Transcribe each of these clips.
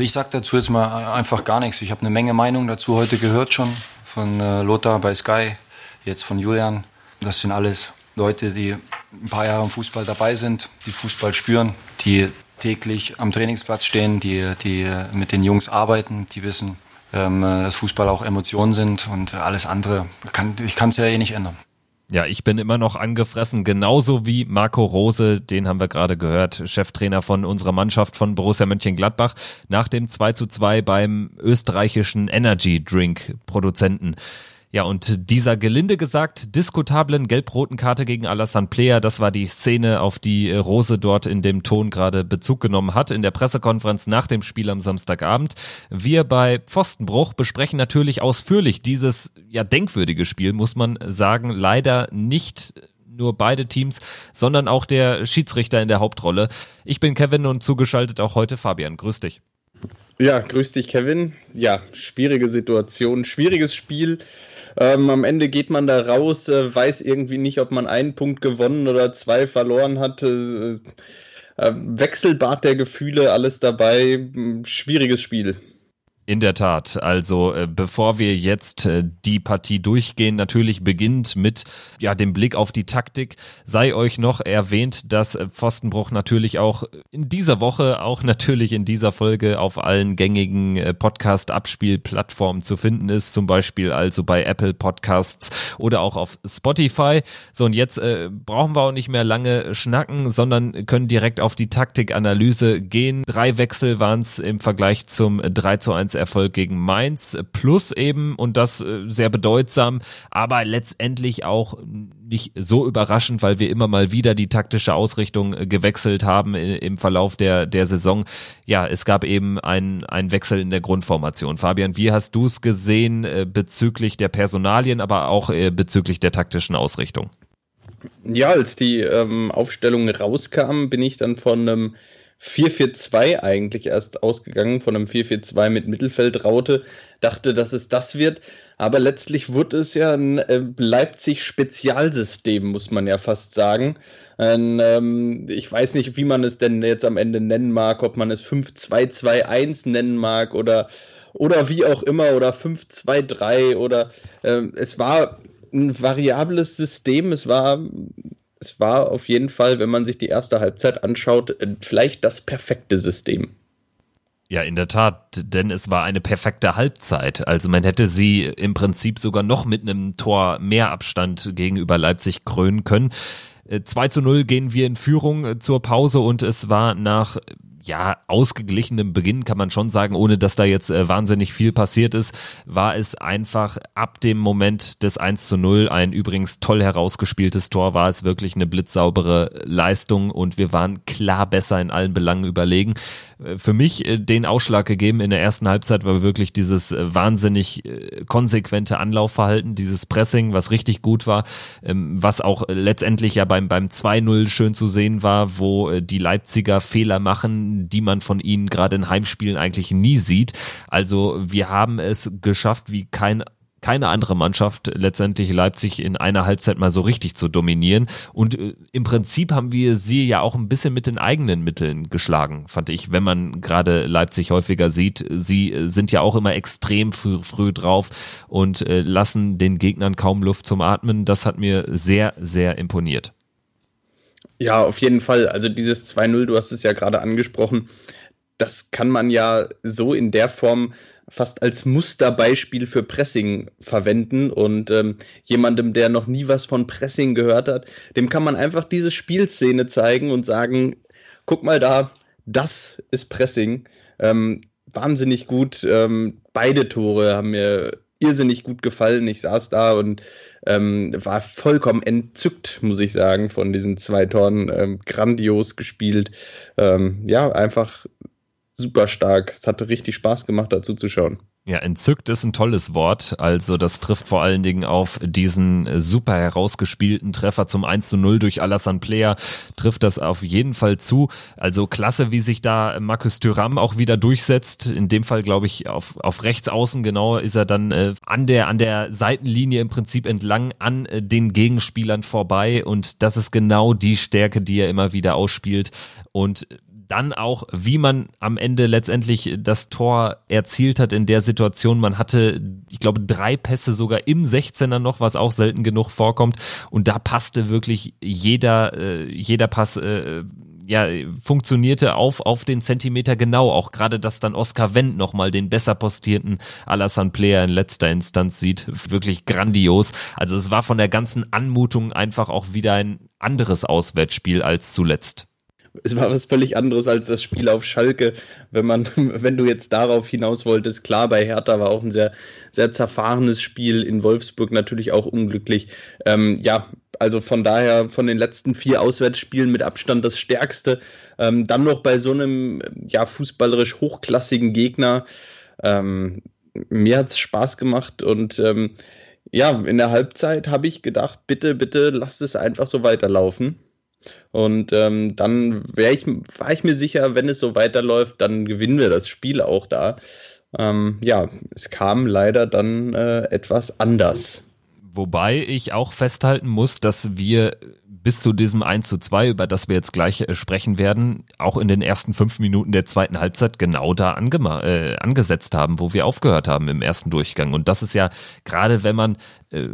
Ich sag dazu jetzt mal einfach gar nichts. Ich habe eine Menge Meinung dazu heute gehört schon von äh, Lothar bei Sky, jetzt von Julian. Das sind alles Leute, die ein paar Jahre im Fußball dabei sind, die Fußball spüren, die täglich am Trainingsplatz stehen, die, die mit den Jungs arbeiten, die wissen, ähm, dass Fußball auch Emotionen sind und alles andere. Ich kann es ja eh nicht ändern. Ja, ich bin immer noch angefressen, genauso wie Marco Rose, den haben wir gerade gehört, Cheftrainer von unserer Mannschaft von Borussia Mönchengladbach, nach dem 2 zu 2 beim österreichischen Energy Drink Produzenten. Ja, und dieser gelinde gesagt diskutablen gelb-roten Karte gegen Alassane Player, das war die Szene, auf die Rose dort in dem Ton gerade Bezug genommen hat in der Pressekonferenz nach dem Spiel am Samstagabend. Wir bei Pfostenbruch besprechen natürlich ausführlich dieses ja denkwürdige Spiel, muss man sagen, leider nicht nur beide Teams, sondern auch der Schiedsrichter in der Hauptrolle. Ich bin Kevin und zugeschaltet auch heute Fabian. Grüß dich. Ja, grüß dich, Kevin. Ja, schwierige Situation, schwieriges Spiel. Ähm, am Ende geht man da raus, äh, weiß irgendwie nicht, ob man einen Punkt gewonnen oder zwei verloren hat. Äh, äh, Wechselbad der Gefühle, alles dabei. Schwieriges Spiel. In der Tat. Also äh, bevor wir jetzt äh, die Partie durchgehen, natürlich beginnt mit ja dem Blick auf die Taktik, sei euch noch erwähnt, dass äh, Pfostenbruch natürlich auch in dieser Woche, auch natürlich in dieser Folge auf allen gängigen äh, Podcast-Abspielplattformen zu finden ist, zum Beispiel also bei Apple Podcasts oder auch auf Spotify. So und jetzt äh, brauchen wir auch nicht mehr lange schnacken, sondern können direkt auf die Taktikanalyse gehen. Drei Wechsel waren es im Vergleich zum 3 zu 1 Erfolg gegen Mainz plus eben und das äh, sehr bedeutsam, aber letztendlich auch nicht so überraschend, weil wir immer mal wieder die taktische Ausrichtung äh, gewechselt haben im Verlauf der, der Saison. Ja, es gab eben einen, Wechsel in der Grundformation. Fabian, wie hast du es gesehen äh, bezüglich der Personalien, aber auch bezüglich der taktischen Ausrichtung? Ja, als die ähm, Aufstellung rauskam, bin ich dann von einem 4-4-2 eigentlich erst ausgegangen, von einem 4-4-2 mit Mittelfeldraute, dachte, dass es das wird. Aber letztlich wurde es ja ein äh, Leipzig-Spezialsystem, muss man ja fast sagen. Ein, ähm, ich weiß nicht, wie man es denn jetzt am Ende nennen mag, ob man es 5-2-2-1 nennen mag oder, oder wie auch immer, oder 5-2-3 oder äh, es war ein variables System, es war es war auf jeden Fall, wenn man sich die erste Halbzeit anschaut, äh, vielleicht das perfekte System. Ja, in der Tat, denn es war eine perfekte Halbzeit. Also man hätte sie im Prinzip sogar noch mit einem Tor mehr Abstand gegenüber Leipzig krönen können. 2 äh, zu 0 gehen wir in Führung äh, zur Pause und es war nach ja, ausgeglichenem Beginn kann man schon sagen, ohne dass da jetzt äh, wahnsinnig viel passiert ist, war es einfach ab dem Moment des 1 zu 0 ein übrigens toll herausgespieltes Tor, war es wirklich eine blitzsaubere Leistung und wir waren klar besser in allen Belangen überlegen. Äh, für mich äh, den Ausschlag gegeben in der ersten Halbzeit war wirklich dieses äh, wahnsinnig konsequente Anlaufverhalten, dieses Pressing, was richtig gut war, ähm, was auch letztendlich ja beim, beim 2-0 schön zu sehen war, wo die Leipziger Fehler machen, die man von ihnen gerade in Heimspielen eigentlich nie sieht. Also wir haben es geschafft, wie kein keine andere Mannschaft letztendlich Leipzig in einer Halbzeit mal so richtig zu dominieren. Und äh, im Prinzip haben wir sie ja auch ein bisschen mit den eigenen Mitteln geschlagen, fand ich, wenn man gerade Leipzig häufiger sieht. Sie sind ja auch immer extrem früh, früh drauf und äh, lassen den Gegnern kaum Luft zum Atmen. Das hat mir sehr, sehr imponiert. Ja, auf jeden Fall. Also dieses 2-0, du hast es ja gerade angesprochen, das kann man ja so in der Form fast als Musterbeispiel für Pressing verwenden und ähm, jemandem, der noch nie was von Pressing gehört hat, dem kann man einfach diese Spielszene zeigen und sagen, guck mal da, das ist Pressing. Ähm, wahnsinnig gut. Ähm, beide Tore haben mir irrsinnig gut gefallen. Ich saß da und ähm, war vollkommen entzückt, muss ich sagen, von diesen zwei Toren. Ähm, grandios gespielt. Ähm, ja, einfach super stark. Es hatte richtig Spaß gemacht, dazu zu schauen. Ja, entzückt ist ein tolles Wort. Also das trifft vor allen Dingen auf diesen super herausgespielten Treffer zum 1 zu 0 durch Alassane Player, trifft das auf jeden Fall zu. Also klasse, wie sich da Markus Thuram auch wieder durchsetzt. In dem Fall, glaube ich, auf, auf rechts außen genau ist er dann äh, an, der, an der Seitenlinie im Prinzip entlang an äh, den Gegenspielern vorbei. Und das ist genau die Stärke, die er immer wieder ausspielt. Und dann auch, wie man am Ende letztendlich das Tor erzielt hat in der Situation. Man hatte, ich glaube, drei Pässe sogar im 16er noch, was auch selten genug vorkommt. Und da passte wirklich jeder, äh, jeder Pass. Äh, ja, funktionierte auf, auf den Zentimeter genau. Auch gerade, dass dann Oscar Wendt nochmal den besser postierten Alassane Player in letzter Instanz sieht. Wirklich grandios. Also es war von der ganzen Anmutung einfach auch wieder ein anderes Auswärtsspiel als zuletzt es war was völlig anderes als das Spiel auf Schalke. Wenn man, wenn du jetzt darauf hinaus wolltest, klar, bei Hertha war auch ein sehr, sehr zerfahrenes Spiel, in Wolfsburg natürlich auch unglücklich. Ähm, ja, also von daher von den letzten vier Auswärtsspielen mit Abstand das stärkste. Ähm, dann noch bei so einem ja, fußballerisch hochklassigen Gegner. Ähm, mir hat es Spaß gemacht und ähm, ja, in der Halbzeit habe ich gedacht, bitte, bitte lass es einfach so weiterlaufen. Und ähm, dann ich, war ich mir sicher, wenn es so weiterläuft, dann gewinnen wir das Spiel auch da. Ähm, ja, es kam leider dann äh, etwas anders. Wobei ich auch festhalten muss, dass wir bis zu diesem 1 zu 2, über das wir jetzt gleich äh, sprechen werden, auch in den ersten fünf Minuten der zweiten Halbzeit genau da äh, angesetzt haben, wo wir aufgehört haben im ersten Durchgang. Und das ist ja gerade, wenn man äh,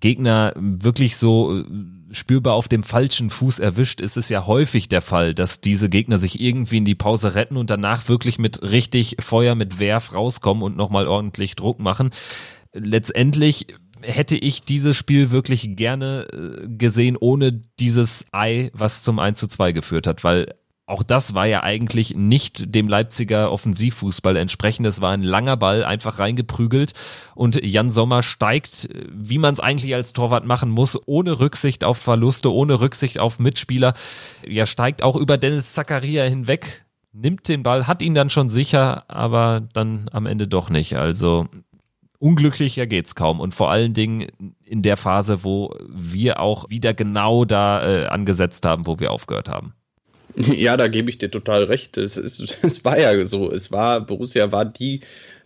Gegner wirklich so äh, spürbar auf dem falschen Fuß erwischt, ist es ja häufig der Fall, dass diese Gegner sich irgendwie in die Pause retten und danach wirklich mit richtig Feuer, mit Werf rauskommen und nochmal ordentlich Druck machen. Letztendlich hätte ich dieses Spiel wirklich gerne äh, gesehen, ohne dieses Ei, was zum 1 zu 2 geführt hat, weil auch das war ja eigentlich nicht dem Leipziger Offensivfußball entsprechend. Es war ein langer Ball, einfach reingeprügelt und Jan Sommer steigt, wie man es eigentlich als Torwart machen muss, ohne Rücksicht auf Verluste, ohne Rücksicht auf Mitspieler. Ja, steigt auch über Dennis Zakaria hinweg, nimmt den Ball, hat ihn dann schon sicher, aber dann am Ende doch nicht. Also unglücklicher geht's kaum und vor allen Dingen in der Phase, wo wir auch wieder genau da äh, angesetzt haben, wo wir aufgehört haben. Ja, da gebe ich dir total recht. Es, ist, es war ja so. Es war, Borussia war die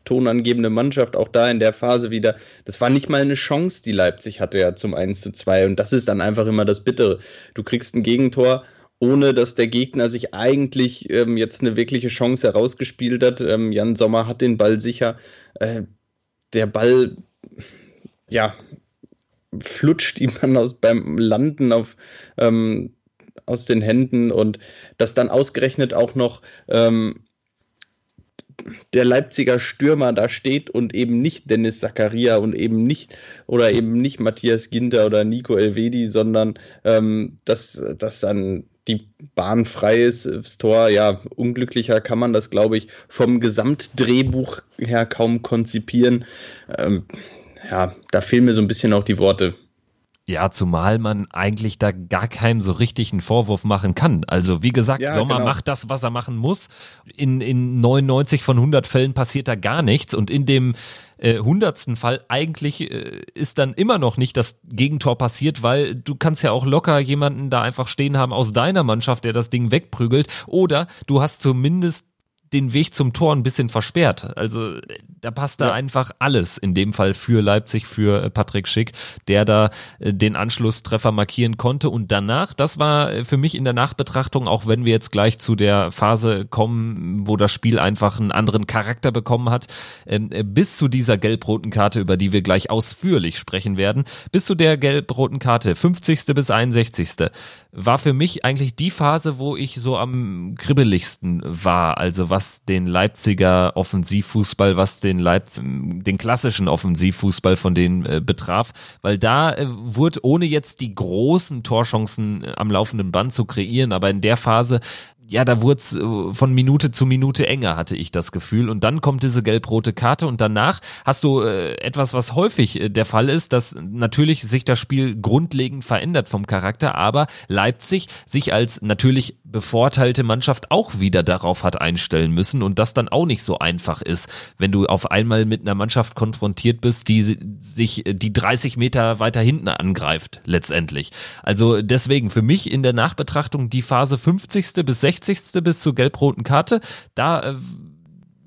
tonangebende Mannschaft, auch da in der Phase wieder. Das war nicht mal eine Chance, die Leipzig hatte ja zum 1 zu 2. Und das ist dann einfach immer das Bittere. Du kriegst ein Gegentor, ohne dass der Gegner sich eigentlich ähm, jetzt eine wirkliche Chance herausgespielt hat. Ähm, Jan Sommer hat den Ball sicher. Äh, der Ball, ja, flutscht ihm dann aus, beim Landen auf ähm, aus den Händen und dass dann ausgerechnet auch noch ähm, der Leipziger Stürmer da steht und eben nicht Dennis Zakaria und eben nicht oder eben nicht Matthias Ginter oder Nico Elvedi, sondern ähm, dass, dass dann die Bahn frei ist, das Tor, ja, unglücklicher kann man das, glaube ich, vom Gesamtdrehbuch her kaum konzipieren. Ähm, ja, da fehlen mir so ein bisschen auch die Worte. Ja, zumal man eigentlich da gar keinem so richtig einen Vorwurf machen kann. Also wie gesagt, ja, Sommer genau. macht das, was er machen muss. In, in 99 von 100 Fällen passiert da gar nichts und in dem äh, hundertsten Fall eigentlich äh, ist dann immer noch nicht das Gegentor passiert, weil du kannst ja auch locker jemanden da einfach stehen haben aus deiner Mannschaft, der das Ding wegprügelt oder du hast zumindest den Weg zum Tor ein bisschen versperrt. Also da passt da ja. einfach alles in dem Fall für Leipzig, für äh, Patrick Schick, der da äh, den Anschlusstreffer markieren konnte. Und danach, das war äh, für mich in der Nachbetrachtung, auch wenn wir jetzt gleich zu der Phase kommen, wo das Spiel einfach einen anderen Charakter bekommen hat, ähm, bis zu dieser gelb-roten Karte, über die wir gleich ausführlich sprechen werden, bis zu der gelb-roten Karte, 50. bis 61 war für mich eigentlich die Phase, wo ich so am kribbeligsten war. Also was den Leipziger Offensivfußball, was den Leipz den klassischen Offensivfußball von denen äh, betraf, weil da äh, wurde ohne jetzt die großen Torchancen äh, am laufenden Band zu kreieren, aber in der Phase ja, da wurde es äh, von Minute zu Minute enger, hatte ich das Gefühl. Und dann kommt diese gelb-rote Karte und danach hast du äh, etwas, was häufig äh, der Fall ist, dass natürlich sich das Spiel grundlegend verändert vom Charakter, aber Leipzig sich als natürlich bevorteilte Mannschaft auch wieder darauf hat einstellen müssen und das dann auch nicht so einfach ist, wenn du auf einmal mit einer Mannschaft konfrontiert bist, die sich die 30 Meter weiter hinten angreift, letztendlich. Also deswegen für mich in der Nachbetrachtung die Phase 50. bis 60 60. bis zur gelb-roten Karte. Da äh,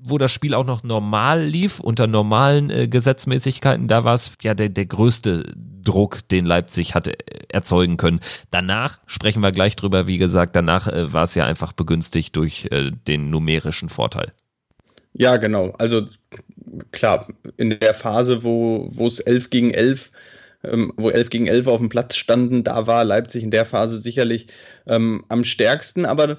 wo das Spiel auch noch normal lief, unter normalen äh, Gesetzmäßigkeiten, da war es ja der, der größte Druck, den Leipzig hatte äh, erzeugen können. Danach sprechen wir gleich drüber, wie gesagt, danach äh, war es ja einfach begünstigt durch äh, den numerischen Vorteil. Ja, genau. Also klar, in der Phase, wo es 11 gegen 11 ähm, wo 11 gegen 11 auf dem Platz standen, da war Leipzig in der Phase sicherlich ähm, am stärksten, aber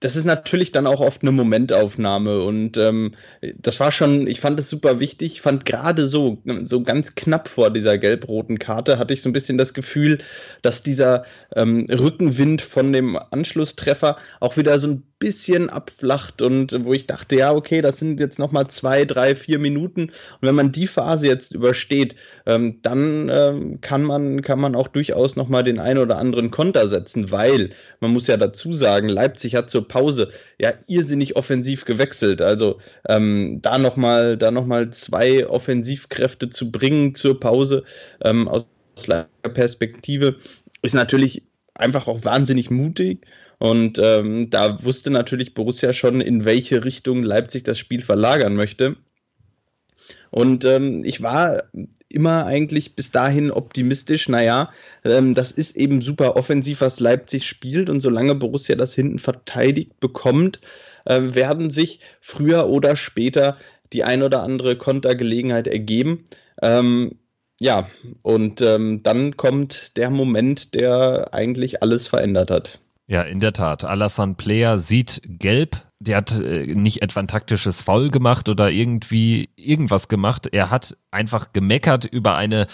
das ist natürlich dann auch oft eine Momentaufnahme und ähm, das war schon, ich fand es super wichtig, ich fand gerade so, so ganz knapp vor dieser gelb-roten Karte hatte ich so ein bisschen das Gefühl, dass dieser ähm, Rückenwind von dem Anschlusstreffer auch wieder so ein bisschen abflacht und wo ich dachte, ja, okay, das sind jetzt nochmal zwei, drei, vier Minuten. Und wenn man die Phase jetzt übersteht, ähm, dann ähm, kann, man, kann man auch durchaus nochmal den einen oder anderen Konter setzen, weil man muss ja dazu sagen, Leipzig hat zur Pause ja irrsinnig offensiv gewechselt. Also ähm, da nochmal noch zwei Offensivkräfte zu bringen zur Pause ähm, aus Perspektive ist natürlich einfach auch wahnsinnig mutig. Und ähm, da wusste natürlich Borussia schon, in welche Richtung Leipzig das Spiel verlagern möchte. Und ähm, ich war immer eigentlich bis dahin optimistisch, naja, ähm, das ist eben super offensiv, was Leipzig spielt. Und solange Borussia das hinten verteidigt bekommt, äh, werden sich früher oder später die ein oder andere Kontergelegenheit ergeben. Ähm, ja, und ähm, dann kommt der Moment, der eigentlich alles verändert hat. Ja, in der Tat. Alassane Player sieht gelb. Der hat äh, nicht etwa ein taktisches Foul gemacht oder irgendwie irgendwas gemacht. Er hat einfach gemeckert über eine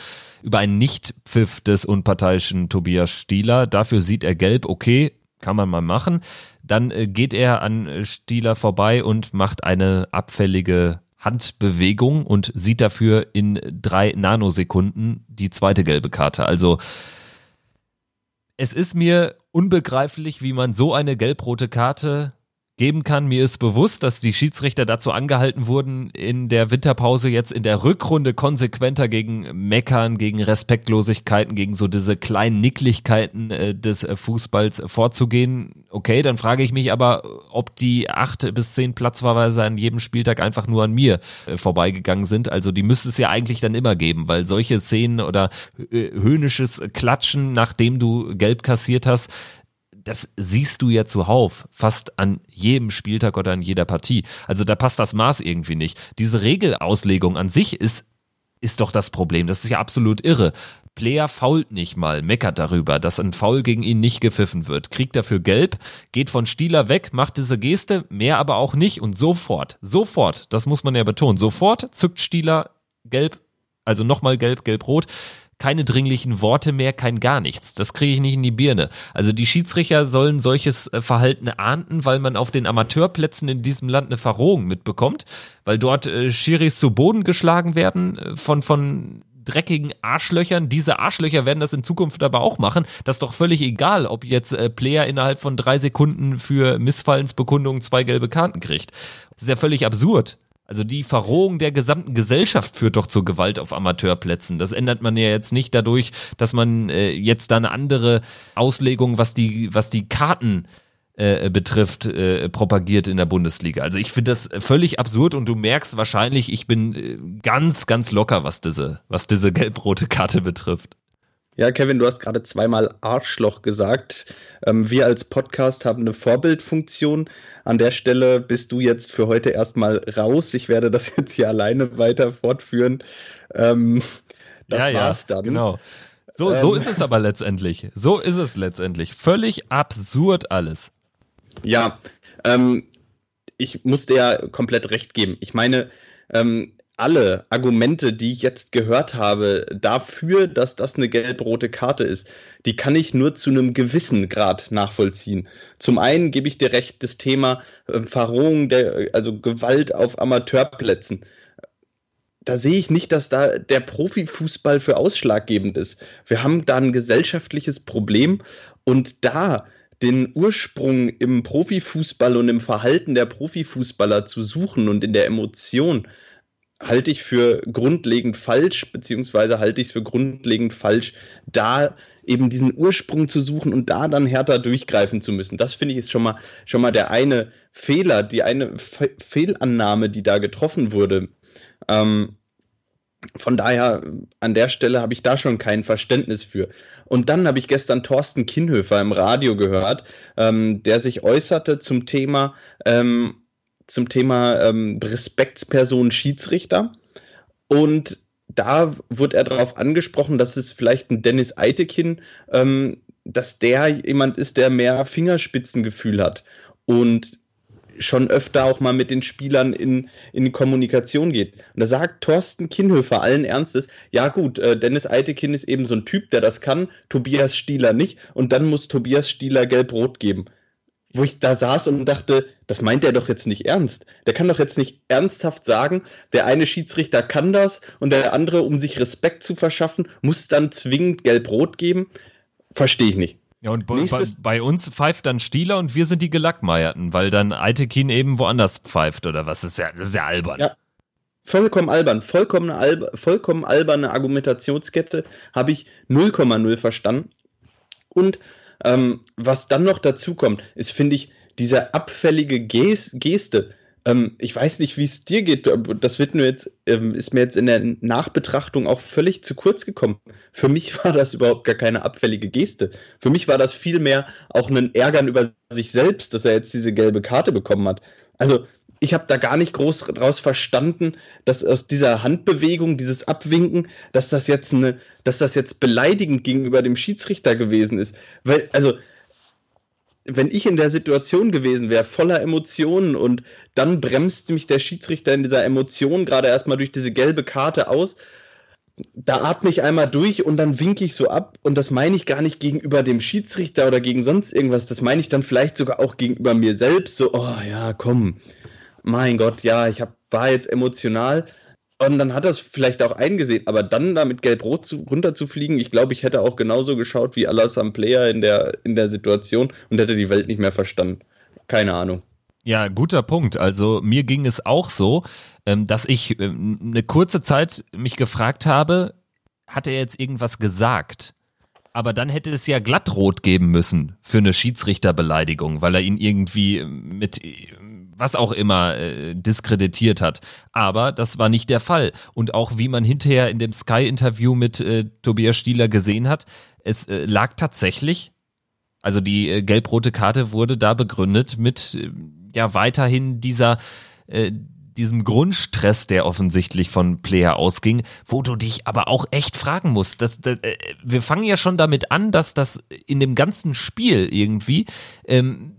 über einen Nichtpfiff des unparteiischen Tobias Stieler. Dafür sieht er gelb. Okay, kann man mal machen. Dann äh, geht er an Stieler vorbei und macht eine abfällige Handbewegung und sieht dafür in drei Nanosekunden die zweite gelbe Karte. Also es ist mir unbegreiflich, wie man so eine gelb-rote Karte geben kann. Mir ist bewusst, dass die Schiedsrichter dazu angehalten wurden, in der Winterpause jetzt in der Rückrunde konsequenter gegen Meckern, gegen Respektlosigkeiten, gegen so diese kleinen Nicklichkeiten äh, des äh, Fußballs vorzugehen. Okay, dann frage ich mich aber, ob die acht bis zehn Platzverweise an jedem Spieltag einfach nur an mir äh, vorbeigegangen sind. Also die müsste es ja eigentlich dann immer geben, weil solche Szenen oder äh, höhnisches Klatschen, nachdem du gelb kassiert hast, das siehst du ja zuhauf, fast an jedem Spieltag oder an jeder Partie. Also da passt das Maß irgendwie nicht. Diese Regelauslegung an sich ist, ist doch das Problem. Das ist ja absolut irre. Player fault nicht mal, meckert darüber, dass ein Foul gegen ihn nicht gepfiffen wird, kriegt dafür gelb, geht von Stieler weg, macht diese Geste, mehr aber auch nicht und sofort, sofort, das muss man ja betonen, sofort zückt Stieler gelb, also nochmal gelb, gelb-rot keine dringlichen Worte mehr, kein gar nichts. Das kriege ich nicht in die Birne. Also die Schiedsrichter sollen solches äh, Verhalten ahnden, weil man auf den Amateurplätzen in diesem Land eine Verrohung mitbekommt, weil dort äh, Schiris zu Boden geschlagen werden äh, von, von dreckigen Arschlöchern. Diese Arschlöcher werden das in Zukunft aber auch machen. Das ist doch völlig egal, ob jetzt äh, Player innerhalb von drei Sekunden für Missfallensbekundungen zwei gelbe Karten kriegt. Das ist ja völlig absurd. Also die Verrohung der gesamten Gesellschaft führt doch zur Gewalt auf Amateurplätzen. Das ändert man ja jetzt nicht dadurch, dass man äh, jetzt da eine andere Auslegung, was die, was die Karten äh, betrifft, äh, propagiert in der Bundesliga. Also ich finde das völlig absurd und du merkst wahrscheinlich, ich bin äh, ganz, ganz locker, was diese, was diese gelb-rote Karte betrifft. Ja, Kevin, du hast gerade zweimal Arschloch gesagt. Ähm, wir als Podcast haben eine Vorbildfunktion. An der Stelle bist du jetzt für heute erstmal raus. Ich werde das jetzt hier alleine weiter fortführen. Ähm, das ja, war's ja, dann. Genau. So, ähm, so ist es aber letztendlich. So ist es letztendlich. Völlig absurd alles. Ja, ähm, ich muss dir ja komplett recht geben. Ich meine, ähm, alle Argumente, die ich jetzt gehört habe, dafür, dass das eine gelb-rote Karte ist, die kann ich nur zu einem gewissen Grad nachvollziehen. Zum einen gebe ich dir recht, das Thema äh, Verrohung der, also Gewalt auf Amateurplätzen. Da sehe ich nicht, dass da der Profifußball für ausschlaggebend ist. Wir haben da ein gesellschaftliches Problem und da den Ursprung im Profifußball und im Verhalten der Profifußballer zu suchen und in der Emotion, halte ich für grundlegend falsch, beziehungsweise halte ich es für grundlegend falsch, da eben diesen Ursprung zu suchen und da dann härter durchgreifen zu müssen. Das finde ich ist schon mal, schon mal der eine Fehler, die eine Fe Fehlannahme, die da getroffen wurde. Ähm, von daher, an der Stelle habe ich da schon kein Verständnis für. Und dann habe ich gestern Thorsten Kinhöfer im Radio gehört, ähm, der sich äußerte zum Thema, ähm, zum Thema ähm, Respektsperson Schiedsrichter. Und da wurde er darauf angesprochen, dass es vielleicht ein Dennis Eitekin, ähm, dass der jemand ist, der mehr Fingerspitzengefühl hat. Und schon öfter auch mal mit den Spielern in, in Kommunikation geht. Und da sagt Thorsten Kinhöfer allen Ernstes, ja gut, äh, Dennis Eitekin ist eben so ein Typ, der das kann, Tobias Stieler nicht und dann muss Tobias Stieler gelb-rot geben. Wo ich da saß und dachte, das meint er doch jetzt nicht ernst. Der kann doch jetzt nicht ernsthaft sagen, der eine Schiedsrichter kann das und der andere, um sich Respekt zu verschaffen, muss dann zwingend gelb-rot geben. Verstehe ich nicht. Ja, und bei, bei, uns pfeift dann Stieler und wir sind die Gelackmeierten, weil dann Eitekin eben woanders pfeift oder was. Das ist ja, das ist ja albern. Ja, vollkommen albern. Vollkommen, alb vollkommen alberne Argumentationskette habe ich 0,0 verstanden. Und ähm, was dann noch dazu kommt, ist, finde ich, diese abfällige Geste ähm, ich weiß nicht, wie es dir geht. Das wird nur jetzt, ähm, ist mir jetzt in der Nachbetrachtung auch völlig zu kurz gekommen. Für mich war das überhaupt gar keine abfällige Geste. Für mich war das vielmehr auch ein Ärgern über sich selbst, dass er jetzt diese gelbe Karte bekommen hat. Also, ich habe da gar nicht groß draus verstanden, dass aus dieser Handbewegung, dieses Abwinken, dass das jetzt eine, dass das jetzt beleidigend gegenüber dem Schiedsrichter gewesen ist. Weil, also, wenn ich in der Situation gewesen wäre, voller Emotionen und dann bremst mich der Schiedsrichter in dieser Emotion gerade erstmal durch diese gelbe Karte aus, da atme ich einmal durch und dann winke ich so ab und das meine ich gar nicht gegenüber dem Schiedsrichter oder gegen sonst irgendwas, das meine ich dann vielleicht sogar auch gegenüber mir selbst, so, oh ja, komm, mein Gott, ja, ich hab, war jetzt emotional, und dann hat er es vielleicht auch eingesehen, aber dann da mit Gelb-Rot zu, runterzufliegen, ich glaube, ich hätte auch genauso geschaut wie Alassane Player in der, in der Situation und hätte die Welt nicht mehr verstanden. Keine Ahnung. Ja, guter Punkt. Also mir ging es auch so, ähm, dass ich ähm, eine kurze Zeit mich gefragt habe, hat er jetzt irgendwas gesagt? Aber dann hätte es ja glattrot geben müssen für eine Schiedsrichterbeleidigung, weil er ihn irgendwie mit was auch immer äh, diskreditiert hat. Aber das war nicht der Fall. Und auch wie man hinterher in dem Sky-Interview mit äh, Tobias Stieler gesehen hat, es äh, lag tatsächlich, also die äh, gelb-rote Karte wurde da begründet mit äh, ja weiterhin dieser äh, diesem Grundstress, der offensichtlich von Player ausging, wo du dich aber auch echt fragen musst. Das, äh, wir fangen ja schon damit an, dass das in dem ganzen Spiel irgendwie ähm,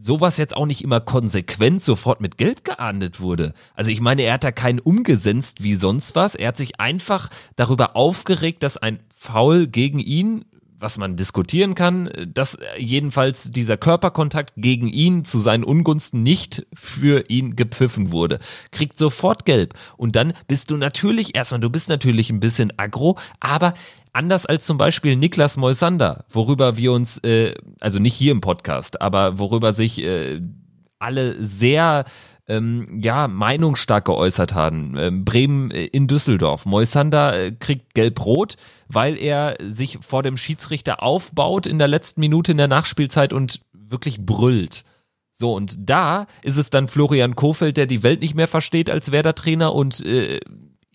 sowas jetzt auch nicht immer konsequent sofort mit Geld geahndet wurde. Also ich meine, er hat da keinen umgesetzt wie sonst was. Er hat sich einfach darüber aufgeregt, dass ein Foul gegen ihn was man diskutieren kann, dass jedenfalls dieser Körperkontakt gegen ihn zu seinen Ungunsten nicht für ihn gepfiffen wurde. Kriegt sofort gelb. Und dann bist du natürlich, erstmal, du bist natürlich ein bisschen aggro, aber Anders als zum Beispiel Niklas Moisander, worüber wir uns, äh, also nicht hier im Podcast, aber worüber sich äh, alle sehr ähm, ja, meinungsstark geäußert haben. Ähm, Bremen äh, in Düsseldorf. Moisander äh, kriegt gelb-rot, weil er sich vor dem Schiedsrichter aufbaut in der letzten Minute in der Nachspielzeit und wirklich brüllt. So, und da ist es dann Florian Kofeld, der die Welt nicht mehr versteht als Werder-Trainer und äh,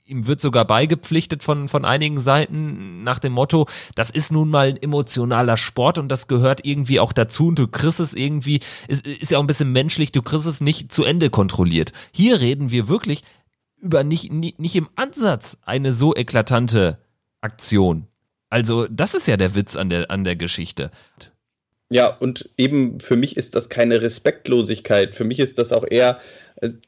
ihm wird sogar beigepflichtet von, von einigen Seiten nach dem Motto, das ist nun mal ein emotionaler Sport und das gehört irgendwie auch dazu und du kriegst es irgendwie, ist, ist ja auch ein bisschen menschlich, du kriegst es nicht zu Ende kontrolliert. Hier reden wir wirklich über nicht, nicht, nicht im Ansatz eine so eklatante Aktion. Also, das ist ja der Witz an der, an der Geschichte. Ja, und eben für mich ist das keine Respektlosigkeit. Für mich ist das auch eher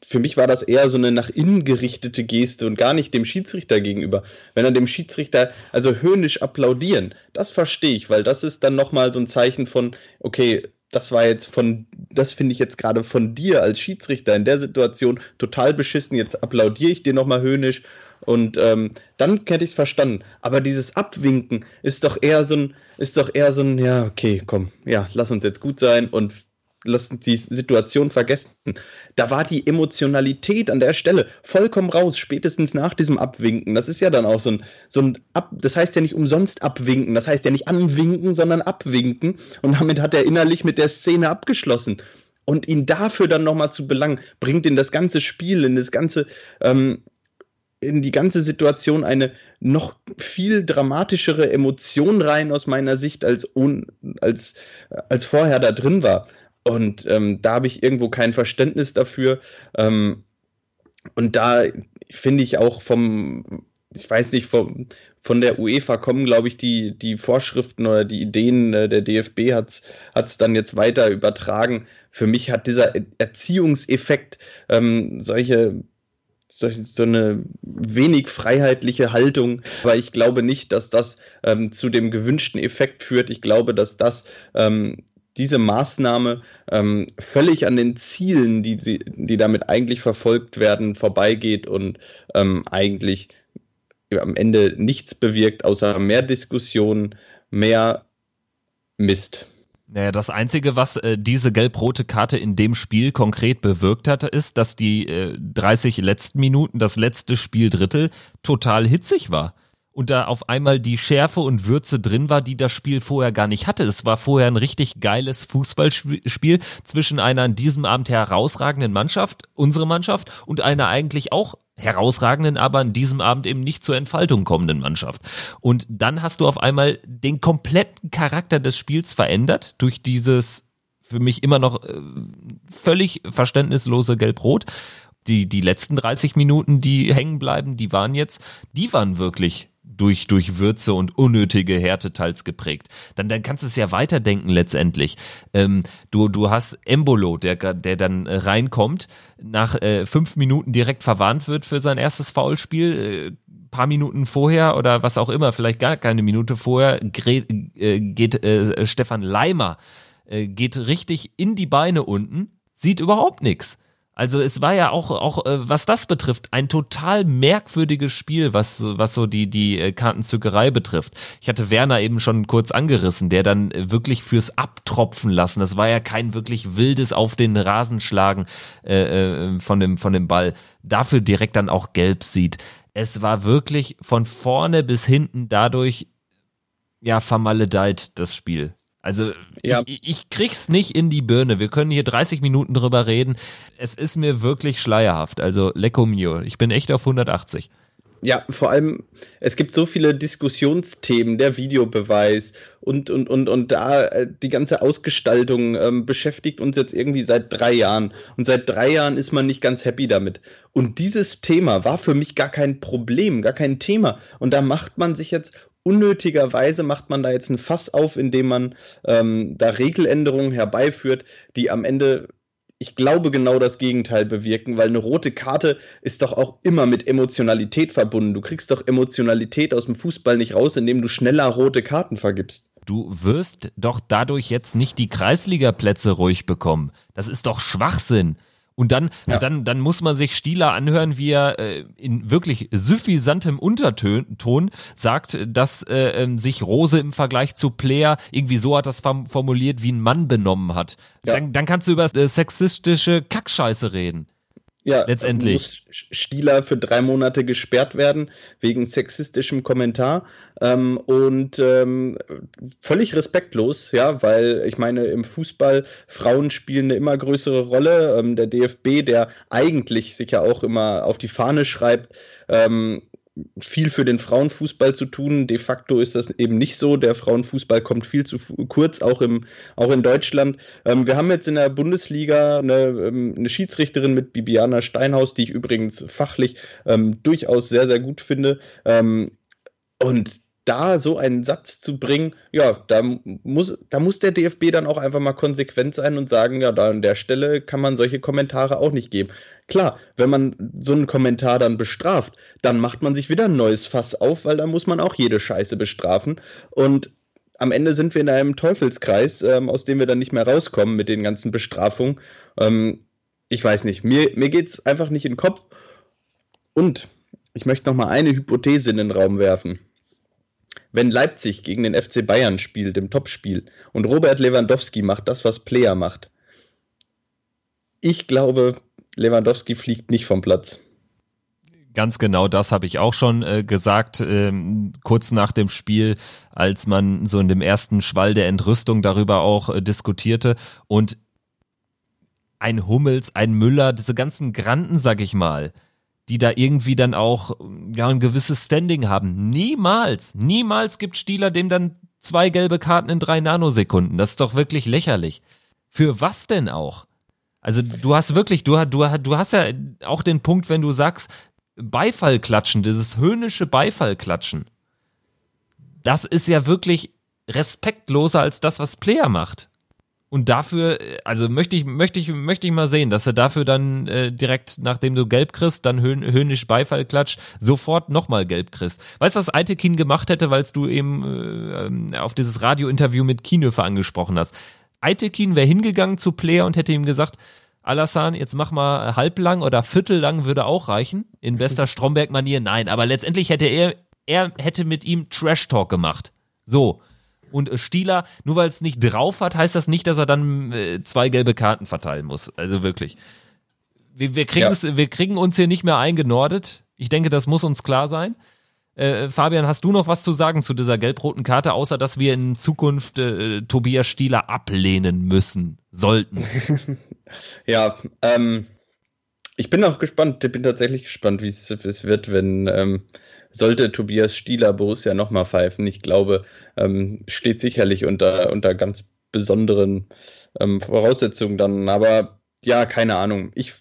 für mich war das eher so eine nach innen gerichtete Geste und gar nicht dem Schiedsrichter gegenüber. Wenn er dem Schiedsrichter also höhnisch applaudieren, das verstehe ich, weil das ist dann nochmal so ein Zeichen von, okay, das war jetzt von, das finde ich jetzt gerade von dir als Schiedsrichter in der Situation total beschissen, jetzt applaudiere ich dir nochmal höhnisch und ähm, dann hätte ich es verstanden. Aber dieses Abwinken ist doch eher so ein, ist doch eher so ein, ja, okay, komm, ja, lass uns jetzt gut sein und lass die Situation vergessen. Da war die Emotionalität an der Stelle vollkommen raus, spätestens nach diesem Abwinken. Das ist ja dann auch so ein, so ein Ab, das heißt ja nicht umsonst abwinken, das heißt ja nicht anwinken, sondern abwinken. Und damit hat er innerlich mit der Szene abgeschlossen. Und ihn dafür dann nochmal zu belangen, bringt in das ganze Spiel, in das ganze, ähm, in die ganze Situation eine noch viel dramatischere Emotion rein aus meiner Sicht, als, als, als vorher da drin war. Und ähm, da habe ich irgendwo kein Verständnis dafür. Ähm, und da finde ich auch vom, ich weiß nicht, vom, von der UEFA kommen, glaube ich, die, die Vorschriften oder die Ideen, äh, der DFB hat es dann jetzt weiter übertragen. Für mich hat dieser Erziehungseffekt ähm, solche so eine wenig freiheitliche Haltung, aber ich glaube nicht, dass das ähm, zu dem gewünschten Effekt führt. Ich glaube, dass das ähm, diese Maßnahme ähm, völlig an den Zielen, die, sie, die damit eigentlich verfolgt werden, vorbeigeht und ähm, eigentlich am Ende nichts bewirkt, außer mehr Diskussion, mehr Mist. Naja, das Einzige, was äh, diese gelb-rote Karte in dem Spiel konkret bewirkt hatte, ist, dass die äh, 30 letzten Minuten, das letzte Spieldrittel, total hitzig war und da auf einmal die Schärfe und Würze drin war, die das Spiel vorher gar nicht hatte. Es war vorher ein richtig geiles Fußballspiel zwischen einer an diesem Abend herausragenden Mannschaft, unsere Mannschaft, und einer eigentlich auch herausragenden, aber an diesem Abend eben nicht zur Entfaltung kommenden Mannschaft. Und dann hast du auf einmal den kompletten Charakter des Spiels verändert durch dieses für mich immer noch äh, völlig verständnislose Gelb-Rot. Die, die letzten 30 Minuten, die hängen bleiben, die waren jetzt, die waren wirklich durch, durch Würze und unnötige Härte teils geprägt. Dann, dann kannst du es ja weiterdenken letztendlich. Ähm, du, du hast Embolo, der, der dann äh, reinkommt, nach äh, fünf Minuten direkt verwarnt wird für sein erstes Foulspiel. Äh, paar Minuten vorher oder was auch immer, vielleicht gar keine Minute vorher, äh, geht äh, Stefan Leimer, äh, geht richtig in die Beine unten, sieht überhaupt nichts. Also es war ja auch, auch äh, was das betrifft, ein total merkwürdiges Spiel, was, was so die, die äh, Kartenzückerei betrifft. Ich hatte Werner eben schon kurz angerissen, der dann äh, wirklich fürs Abtropfen lassen, das war ja kein wirklich wildes auf den Rasen schlagen äh, von, dem, von dem Ball, dafür direkt dann auch gelb sieht. Es war wirklich von vorne bis hinten dadurch ja vermaledeit, das Spiel. Also ja. ich, ich krieg's nicht in die Birne. Wir können hier 30 Minuten drüber reden. Es ist mir wirklich schleierhaft. Also Lecco mio. Ich bin echt auf 180. Ja, vor allem, es gibt so viele Diskussionsthemen, der Videobeweis und, und, und, und da äh, die ganze Ausgestaltung ähm, beschäftigt uns jetzt irgendwie seit drei Jahren. Und seit drei Jahren ist man nicht ganz happy damit. Und dieses Thema war für mich gar kein Problem, gar kein Thema. Und da macht man sich jetzt unnötigerweise macht man da jetzt ein Fass auf, indem man ähm, da Regeländerungen herbeiführt, die am Ende ich glaube, genau das Gegenteil bewirken, weil eine rote Karte ist doch auch immer mit Emotionalität verbunden. Du kriegst doch Emotionalität aus dem Fußball nicht raus, indem du schneller rote Karten vergibst. Du wirst doch dadurch jetzt nicht die Kreisligaplätze ruhig bekommen. Das ist doch Schwachsinn. Und dann, ja. dann, dann muss man sich Stieler anhören, wie er äh, in wirklich suffisantem Unterton sagt, dass äh, ähm, sich Rose im Vergleich zu Player irgendwie so hat das formuliert, wie ein Mann benommen hat. Ja. Dann, dann kannst du über äh, sexistische Kackscheiße reden. Ja, letztendlich. Muss Stieler für drei Monate gesperrt werden wegen sexistischem Kommentar. Ähm, und ähm, völlig respektlos, ja, weil ich meine, im Fußball Frauen spielen eine immer größere Rolle. Ähm, der DFB, der eigentlich sich ja auch immer auf die Fahne schreibt, ähm, viel für den Frauenfußball zu tun. De facto ist das eben nicht so. Der Frauenfußball kommt viel zu kurz, auch, im, auch in Deutschland. Ähm, wir haben jetzt in der Bundesliga eine, ähm, eine, Schiedsrichterin mit Bibiana Steinhaus, die ich übrigens fachlich ähm, durchaus sehr, sehr gut finde. Ähm, und da so einen Satz zu bringen, ja, da muss, da muss der DFB dann auch einfach mal konsequent sein und sagen, ja, da an der Stelle kann man solche Kommentare auch nicht geben. Klar, wenn man so einen Kommentar dann bestraft, dann macht man sich wieder ein neues Fass auf, weil dann muss man auch jede Scheiße bestrafen. Und am Ende sind wir in einem Teufelskreis, ähm, aus dem wir dann nicht mehr rauskommen mit den ganzen Bestrafungen. Ähm, ich weiß nicht, mir, mir geht es einfach nicht in den Kopf. Und ich möchte noch mal eine Hypothese in den Raum werfen. Wenn Leipzig gegen den FC Bayern spielt, im Topspiel, und Robert Lewandowski macht das, was Player macht, ich glaube, Lewandowski fliegt nicht vom Platz. Ganz genau das habe ich auch schon äh, gesagt, ähm, kurz nach dem Spiel, als man so in dem ersten Schwall der Entrüstung darüber auch äh, diskutierte. Und ein Hummels, ein Müller, diese ganzen Granden, sag ich mal, die da irgendwie dann auch ja, ein gewisses Standing haben. Niemals, niemals gibt Stieler dem dann zwei gelbe Karten in drei Nanosekunden. Das ist doch wirklich lächerlich. Für was denn auch? Also du hast wirklich, du, du, du hast ja auch den Punkt, wenn du sagst, Beifallklatschen, dieses höhnische Beifallklatschen, das ist ja wirklich respektloser als das, was Player macht. Und dafür, also möchte ich, möchte ich, möchte ich mal sehen, dass er dafür dann äh, direkt, nachdem du gelb kriegst, dann höhn, höhnisch Beifall klatscht, sofort nochmal gelb kriegst. Weißt du, was Eitekin gemacht hätte, weil du eben äh, auf dieses Radiointerview mit Kienhöfer angesprochen hast? Eitekin wäre hingegangen zu Player und hätte ihm gesagt, Alassan, jetzt mach mal halblang oder viertellang würde auch reichen. In bester Stromberg-Manier, nein. Aber letztendlich hätte er, er hätte mit ihm Trash-Talk gemacht. So. Und Stieler, nur weil es nicht drauf hat, heißt das nicht, dass er dann äh, zwei gelbe Karten verteilen muss. Also wirklich. Wir, wir, ja. wir kriegen uns hier nicht mehr eingenordet. Ich denke, das muss uns klar sein. Äh, Fabian, hast du noch was zu sagen zu dieser gelb-roten Karte, außer dass wir in Zukunft äh, Tobias Stieler ablehnen müssen, sollten? ja, ähm, ich bin auch gespannt, ich bin tatsächlich gespannt, wie es wird, wenn ähm, sollte Tobias Stieler Borussia nochmal pfeifen. Ich glaube, ähm, steht sicherlich unter, unter ganz besonderen ähm, Voraussetzungen dann. Aber ja, keine Ahnung. Ich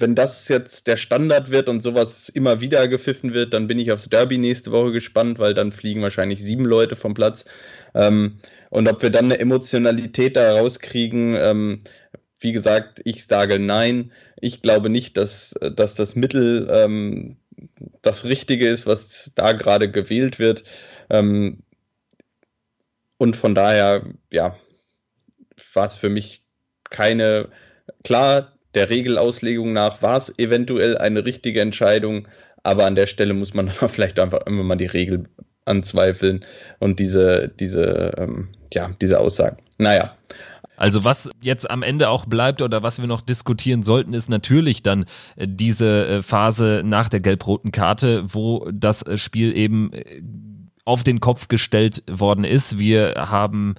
wenn das jetzt der Standard wird und sowas immer wieder gepfiffen wird, dann bin ich aufs Derby nächste Woche gespannt, weil dann fliegen wahrscheinlich sieben Leute vom Platz. Ähm, und ob wir dann eine Emotionalität da rauskriegen, ähm, wie gesagt, ich sage nein. Ich glaube nicht, dass, dass das Mittel ähm, das Richtige ist, was da gerade gewählt wird. Ähm, und von daher, ja, war es für mich keine, klar, der Regelauslegung nach war es eventuell eine richtige Entscheidung, aber an der Stelle muss man vielleicht einfach immer mal die Regel anzweifeln und diese, diese, ähm, ja, diese Aussagen. Naja. Also was jetzt am Ende auch bleibt oder was wir noch diskutieren sollten, ist natürlich dann äh, diese äh, Phase nach der gelb-roten Karte, wo das äh, Spiel eben auf den Kopf gestellt worden ist. Wir haben,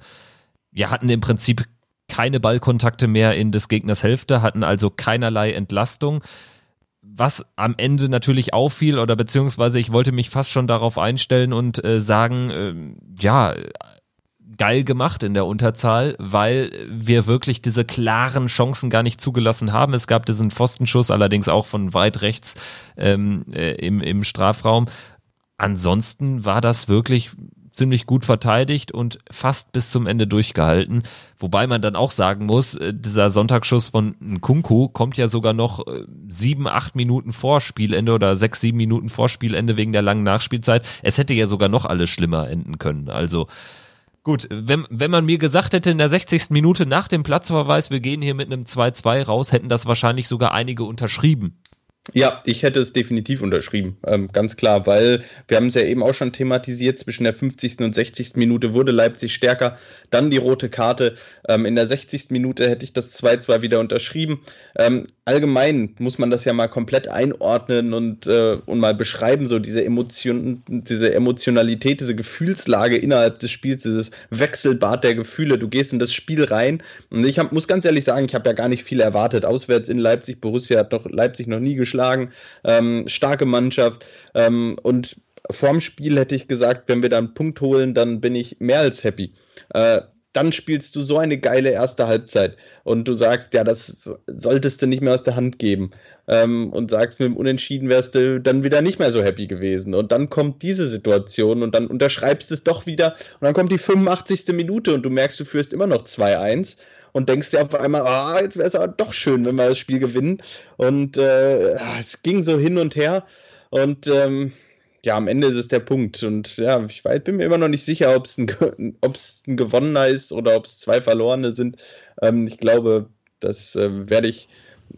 wir hatten im Prinzip keine Ballkontakte mehr in des Gegners Hälfte, hatten also keinerlei Entlastung. Was am Ende natürlich auffiel, oder beziehungsweise ich wollte mich fast schon darauf einstellen und äh, sagen, äh, ja, geil gemacht in der Unterzahl, weil wir wirklich diese klaren Chancen gar nicht zugelassen haben. Es gab diesen Pfostenschuss allerdings auch von weit rechts ähm, äh, im, im Strafraum. Ansonsten war das wirklich ziemlich gut verteidigt und fast bis zum Ende durchgehalten. Wobei man dann auch sagen muss, äh, dieser Sonntagsschuss von Nkunku kommt ja sogar noch äh, sieben, acht Minuten vor Spielende oder sechs, sieben Minuten vor Spielende wegen der langen Nachspielzeit. Es hätte ja sogar noch alles schlimmer enden können. Also Gut, wenn, wenn man mir gesagt hätte in der 60. Minute nach dem Platzverweis, wir gehen hier mit einem 2-2 raus, hätten das wahrscheinlich sogar einige unterschrieben. Ja, ich hätte es definitiv unterschrieben, ähm, ganz klar, weil wir haben es ja eben auch schon thematisiert, zwischen der 50. und 60. Minute wurde Leipzig stärker, dann die rote Karte. Ähm, in der 60. Minute hätte ich das 2-2 wieder unterschrieben. Ähm, allgemein muss man das ja mal komplett einordnen und, äh, und mal beschreiben, so diese Emotion, diese Emotionalität, diese Gefühlslage innerhalb des Spiels, dieses Wechselbad der Gefühle. Du gehst in das Spiel rein und ich hab, muss ganz ehrlich sagen, ich habe ja gar nicht viel erwartet. Auswärts in Leipzig, Borussia hat doch Leipzig noch nie geschlagen. Ähm, starke Mannschaft ähm, und vorm Spiel hätte ich gesagt, wenn wir da einen Punkt holen, dann bin ich mehr als happy. Äh, dann spielst du so eine geile erste Halbzeit und du sagst, ja, das solltest du nicht mehr aus der Hand geben ähm, und sagst, mit dem Unentschieden wärst du dann wieder nicht mehr so happy gewesen. Und dann kommt diese Situation und dann unterschreibst es doch wieder und dann kommt die 85. Minute und du merkst, du führst immer noch 2-1 und denkst dir auf einmal, ah, jetzt wäre es aber doch schön, wenn wir das Spiel gewinnen. Und äh, es ging so hin und her und ähm, ja, am Ende ist es der Punkt. Und ja, ich weiß, bin mir immer noch nicht sicher, ob es ein, ein gewonnener ist oder ob es zwei verlorene sind. Ähm, ich glaube, das äh, werde ich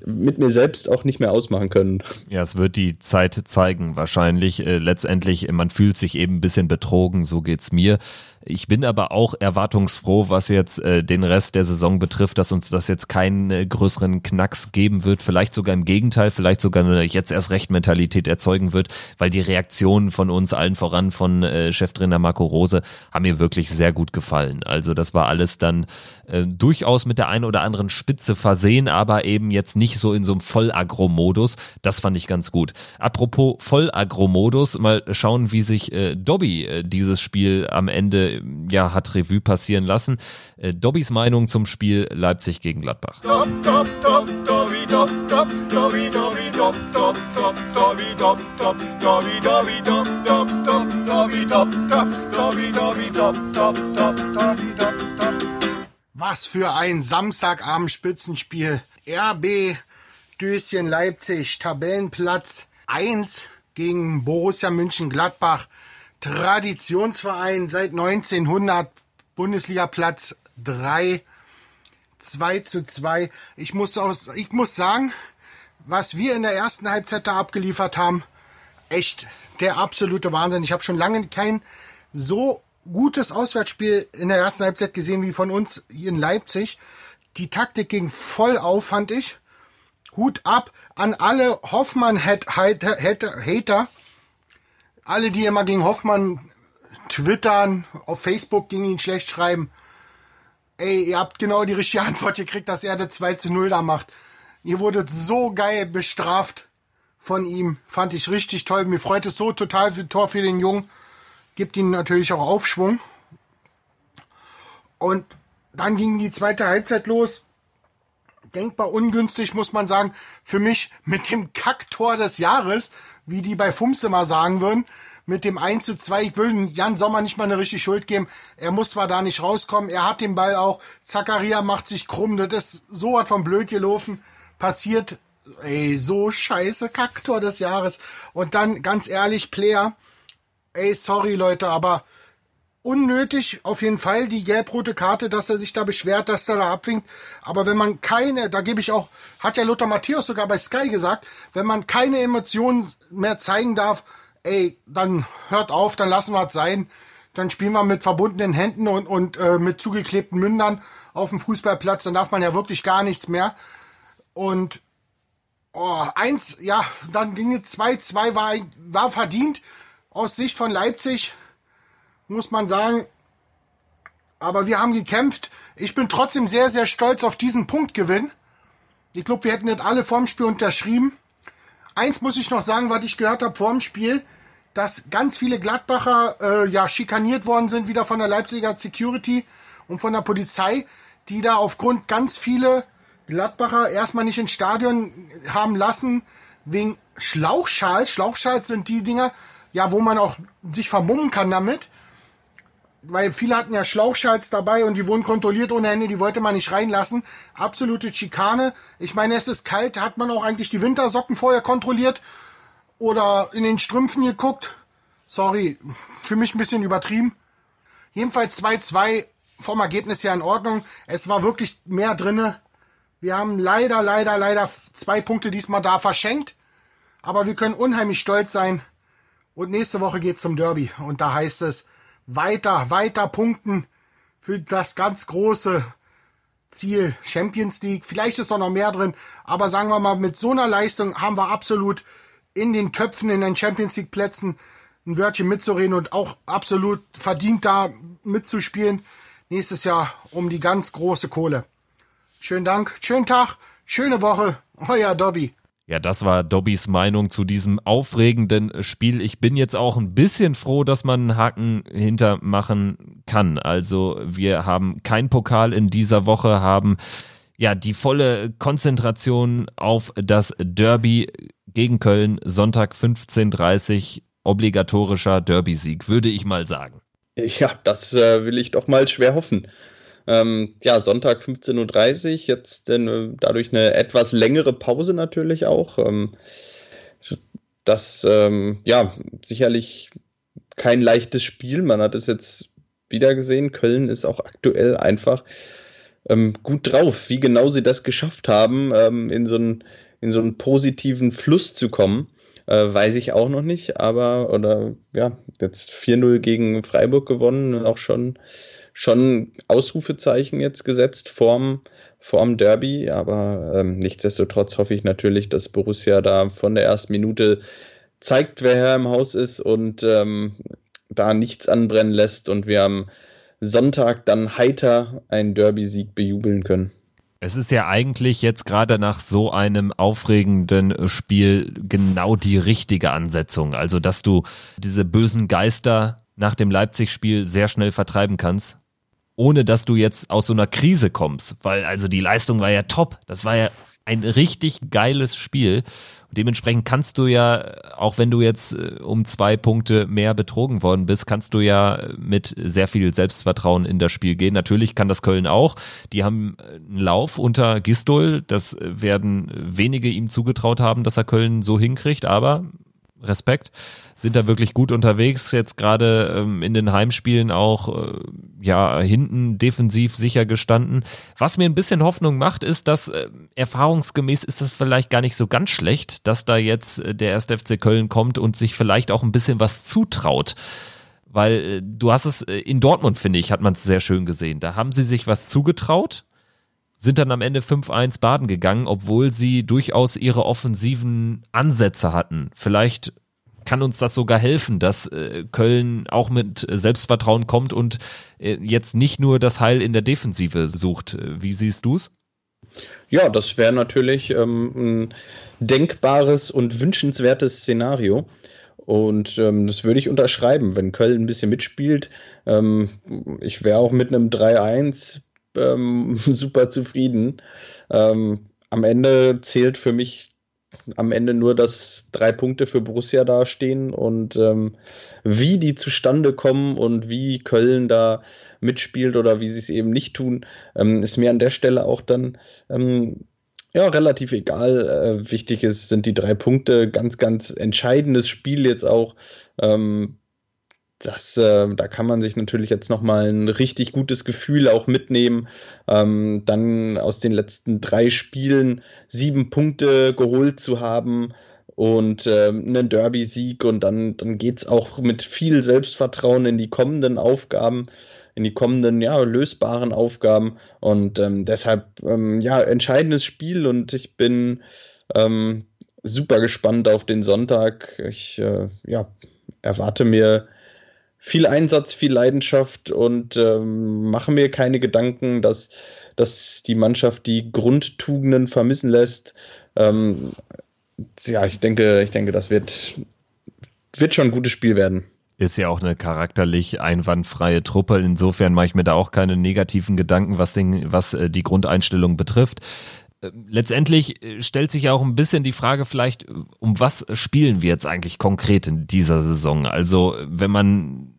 mit mir selbst auch nicht mehr ausmachen können. Ja, es wird die Zeit zeigen. Wahrscheinlich äh, letztendlich, man fühlt sich eben ein bisschen betrogen, so geht's mir. Ich bin aber auch erwartungsfroh, was jetzt äh, den Rest der Saison betrifft, dass uns das jetzt keinen äh, größeren Knacks geben wird. Vielleicht sogar im Gegenteil, vielleicht sogar eine jetzt erst recht Mentalität erzeugen wird, weil die Reaktionen von uns allen voran von äh, Cheftrainer Marco Rose haben mir wirklich sehr gut gefallen. Also das war alles dann äh, durchaus mit der einen oder anderen Spitze versehen, aber eben jetzt nicht so in so einem Vollagro-Modus. Das fand ich ganz gut. Apropos Vollagro-Modus, mal schauen, wie sich äh, Dobby äh, dieses Spiel am Ende ja hat Revue passieren lassen. Äh, Dobbys Meinung zum Spiel Leipzig gegen Gladbach. Was für ein Samstagabend-Spitzenspiel. RB Döschen Leipzig, Tabellenplatz 1 gegen Borussia München-Gladbach. Traditionsverein seit 1900, Bundesliga Platz 3, 2 zu 2. Ich muss, aus, ich muss sagen, was wir in der ersten Halbzeit da abgeliefert haben, echt der absolute Wahnsinn. Ich habe schon lange kein so gutes Auswärtsspiel in der ersten Halbzeit gesehen wie von uns hier in Leipzig. Die Taktik ging voll auf, fand ich. Hut ab an alle Hoffmann-Hater. Alle, die immer gegen Hoffmann twittern, auf Facebook gegen ihn schlecht schreiben. Ey, ihr habt genau die richtige Antwort gekriegt, dass er das 2 zu 0 da macht. Ihr wurdet so geil bestraft von ihm. Fand ich richtig toll. Mir freut es so total für Tor für den Jungen gibt ihm natürlich auch Aufschwung. Und dann ging die zweite Halbzeit los. Denkbar ungünstig, muss man sagen. Für mich mit dem Kacktor des Jahres, wie die bei Fums immer sagen würden. Mit dem 1 zu 2. Ich will Jan Sommer nicht mal eine richtige Schuld geben. Er muss zwar da nicht rauskommen. Er hat den Ball auch. Zakaria macht sich krumm. Das ist so was von blöd gelaufen. Passiert. Ey, so scheiße Kacktor des Jahres. Und dann, ganz ehrlich, Player ey, sorry Leute, aber unnötig auf jeden Fall die gelb-rote Karte, dass er sich da beschwert, dass er da abwinkt. Aber wenn man keine, da gebe ich auch, hat ja Lothar Matthäus sogar bei Sky gesagt, wenn man keine Emotionen mehr zeigen darf, ey, dann hört auf, dann lassen wir es sein. Dann spielen wir mit verbundenen Händen und, und äh, mit zugeklebten Mündern auf dem Fußballplatz. Dann darf man ja wirklich gar nichts mehr. Und oh, eins, ja, dann ging es 2-2, war, war verdient aus Sicht von Leipzig muss man sagen, aber wir haben gekämpft. Ich bin trotzdem sehr, sehr stolz auf diesen Punktgewinn. Ich glaube, wir hätten nicht alle vorm Spiel unterschrieben. Eins muss ich noch sagen, was ich gehört habe vorm Spiel, dass ganz viele Gladbacher äh, ja schikaniert worden sind, wieder von der Leipziger Security und von der Polizei, die da aufgrund ganz viele Gladbacher erstmal nicht ins Stadion haben lassen, wegen Schlauchschals. Schlauchschals sind die Dinger, ja, wo man auch sich vermummen kann damit. Weil viele hatten ja Schlauchschalts dabei und die wurden kontrolliert ohne Ende, die wollte man nicht reinlassen. Absolute Schikane. Ich meine, es ist kalt, hat man auch eigentlich die Wintersocken vorher kontrolliert oder in den Strümpfen geguckt. Sorry, für mich ein bisschen übertrieben. Jedenfalls 2-2 vom Ergebnis her in Ordnung. Es war wirklich mehr drinne. Wir haben leider, leider, leider zwei Punkte diesmal da verschenkt. Aber wir können unheimlich stolz sein, und nächste Woche geht's zum Derby. Und da heißt es weiter, weiter punkten für das ganz große Ziel Champions League. Vielleicht ist auch noch mehr drin, aber sagen wir mal, mit so einer Leistung haben wir absolut in den Töpfen, in den Champions League Plätzen ein Wörtchen mitzureden und auch absolut verdient da mitzuspielen. Nächstes Jahr um die ganz große Kohle. Schönen Dank, schönen Tag, schöne Woche. Euer Dobby. Ja, das war Dobbys Meinung zu diesem aufregenden Spiel. Ich bin jetzt auch ein bisschen froh, dass man einen Haken hintermachen kann. Also wir haben kein Pokal in dieser Woche, haben ja die volle Konzentration auf das Derby gegen Köln, Sonntag 15.30 obligatorischer Derby-Sieg, würde ich mal sagen. Ja, das äh, will ich doch mal schwer hoffen. Ähm, ja, Sonntag 15.30 Uhr, jetzt äh, dadurch eine etwas längere Pause natürlich auch. Ähm, das, ähm, ja, sicherlich kein leichtes Spiel. Man hat es jetzt wieder gesehen. Köln ist auch aktuell einfach ähm, gut drauf. Wie genau sie das geschafft haben, ähm, in so einen in so einen positiven Fluss zu kommen. Äh, weiß ich auch noch nicht, aber oder ja, jetzt 4-0 gegen Freiburg gewonnen und auch schon, schon Ausrufezeichen jetzt gesetzt vorm, vorm Derby. Aber ähm, nichtsdestotrotz hoffe ich natürlich, dass Borussia da von der ersten Minute zeigt, wer Herr im Haus ist und ähm, da nichts anbrennen lässt und wir am Sonntag dann heiter einen Derby-Sieg bejubeln können. Es ist ja eigentlich jetzt gerade nach so einem aufregenden Spiel genau die richtige Ansetzung. Also, dass du diese bösen Geister nach dem Leipzig-Spiel sehr schnell vertreiben kannst, ohne dass du jetzt aus so einer Krise kommst. Weil also die Leistung war ja top. Das war ja ein richtig geiles Spiel. Dementsprechend kannst du ja, auch wenn du jetzt äh, um zwei Punkte mehr betrogen worden bist, kannst du ja mit sehr viel Selbstvertrauen in das Spiel gehen. Natürlich kann das Köln auch. Die haben einen Lauf unter Gistol. Das werden wenige ihm zugetraut haben, dass er Köln so hinkriegt. Aber Respekt, sind da wirklich gut unterwegs. Jetzt gerade ähm, in den Heimspielen auch äh, ja hinten defensiv sicher gestanden. Was mir ein bisschen Hoffnung macht, ist, dass äh, erfahrungsgemäß ist das vielleicht gar nicht so ganz schlecht, dass da jetzt äh, der 1. FC Köln kommt und sich vielleicht auch ein bisschen was zutraut. Weil äh, du hast es äh, in Dortmund, finde ich, hat man es sehr schön gesehen. Da haben sie sich was zugetraut sind dann am Ende 5-1 baden gegangen, obwohl sie durchaus ihre offensiven Ansätze hatten. Vielleicht kann uns das sogar helfen, dass äh, Köln auch mit Selbstvertrauen kommt und äh, jetzt nicht nur das Heil in der Defensive sucht. Wie siehst du es? Ja, das wäre natürlich ähm, ein denkbares und wünschenswertes Szenario. Und ähm, das würde ich unterschreiben, wenn Köln ein bisschen mitspielt. Ähm, ich wäre auch mit einem 3-1 ähm, super zufrieden. Ähm, am Ende zählt für mich am Ende nur, dass drei Punkte für Borussia dastehen und ähm, wie die zustande kommen und wie Köln da mitspielt oder wie sie es eben nicht tun, ähm, ist mir an der Stelle auch dann ähm, ja, relativ egal. Äh, wichtig ist, sind die drei Punkte. Ganz, ganz entscheidendes Spiel jetzt auch. Ähm, das, äh, da kann man sich natürlich jetzt nochmal ein richtig gutes Gefühl auch mitnehmen. Ähm, dann aus den letzten drei Spielen sieben Punkte geholt zu haben und äh, einen Derby-Sieg und dann, dann geht es auch mit viel Selbstvertrauen in die kommenden Aufgaben, in die kommenden, ja, lösbaren Aufgaben und ähm, deshalb, ähm, ja, entscheidendes Spiel und ich bin ähm, super gespannt auf den Sonntag. Ich, äh, ja, erwarte mir viel Einsatz, viel Leidenschaft und ähm, mache mir keine Gedanken, dass, dass die Mannschaft die Grundtugenden vermissen lässt. Ähm, ja, ich denke, ich denke, das wird, wird schon ein gutes Spiel werden. Ist ja auch eine charakterlich einwandfreie Truppe. Insofern mache ich mir da auch keine negativen Gedanken, was, den, was äh, die Grundeinstellung betrifft äh, letztendlich äh, stellt sich ja auch ein bisschen die Frage vielleicht, um was spielen wir jetzt eigentlich konkret in dieser Saison? Also wenn man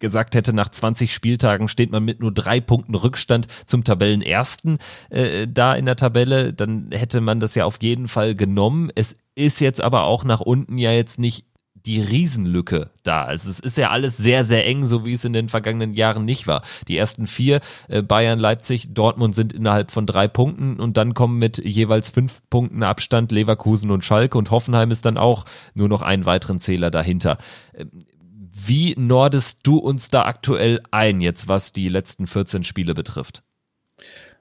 gesagt hätte, nach 20 Spieltagen steht man mit nur drei Punkten Rückstand zum Tabellenersten äh, da in der Tabelle, dann hätte man das ja auf jeden Fall genommen. Es ist jetzt aber auch nach unten ja jetzt nicht die Riesenlücke da. Also es ist ja alles sehr, sehr eng, so wie es in den vergangenen Jahren nicht war. Die ersten vier, äh, Bayern, Leipzig, Dortmund sind innerhalb von drei Punkten und dann kommen mit jeweils fünf Punkten Abstand Leverkusen und Schalke und Hoffenheim ist dann auch nur noch einen weiteren Zähler dahinter. Wie nordest du uns da aktuell ein, jetzt was die letzten 14 Spiele betrifft?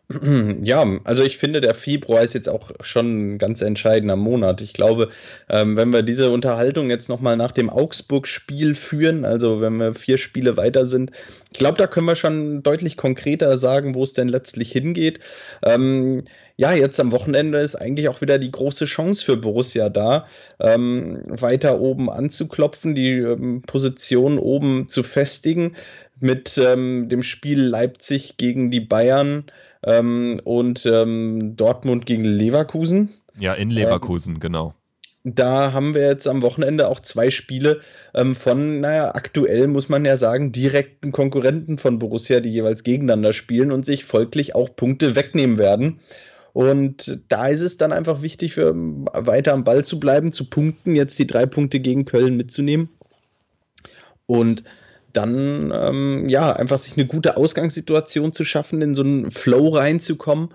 Ja, also ich finde, der Februar ist jetzt auch schon ein ganz entscheidender Monat. Ich glaube, ähm, wenn wir diese Unterhaltung jetzt nochmal nach dem Augsburg-Spiel führen, also wenn wir vier Spiele weiter sind, ich glaube, da können wir schon deutlich konkreter sagen, wo es denn letztlich hingeht. Ähm, ja, jetzt am Wochenende ist eigentlich auch wieder die große Chance für Borussia da, ähm, weiter oben anzuklopfen, die ähm, Position oben zu festigen mit ähm, dem Spiel Leipzig gegen die Bayern ähm, und ähm, Dortmund gegen Leverkusen. Ja, in Leverkusen, genau da haben wir jetzt am Wochenende auch zwei Spiele ähm, von, naja, aktuell muss man ja sagen, direkten Konkurrenten von Borussia, die jeweils gegeneinander spielen und sich folglich auch Punkte wegnehmen werden. Und da ist es dann einfach wichtig, für, weiter am Ball zu bleiben, zu punkten, jetzt die drei Punkte gegen Köln mitzunehmen. Und dann, ähm, ja, einfach sich eine gute Ausgangssituation zu schaffen, in so einen Flow reinzukommen.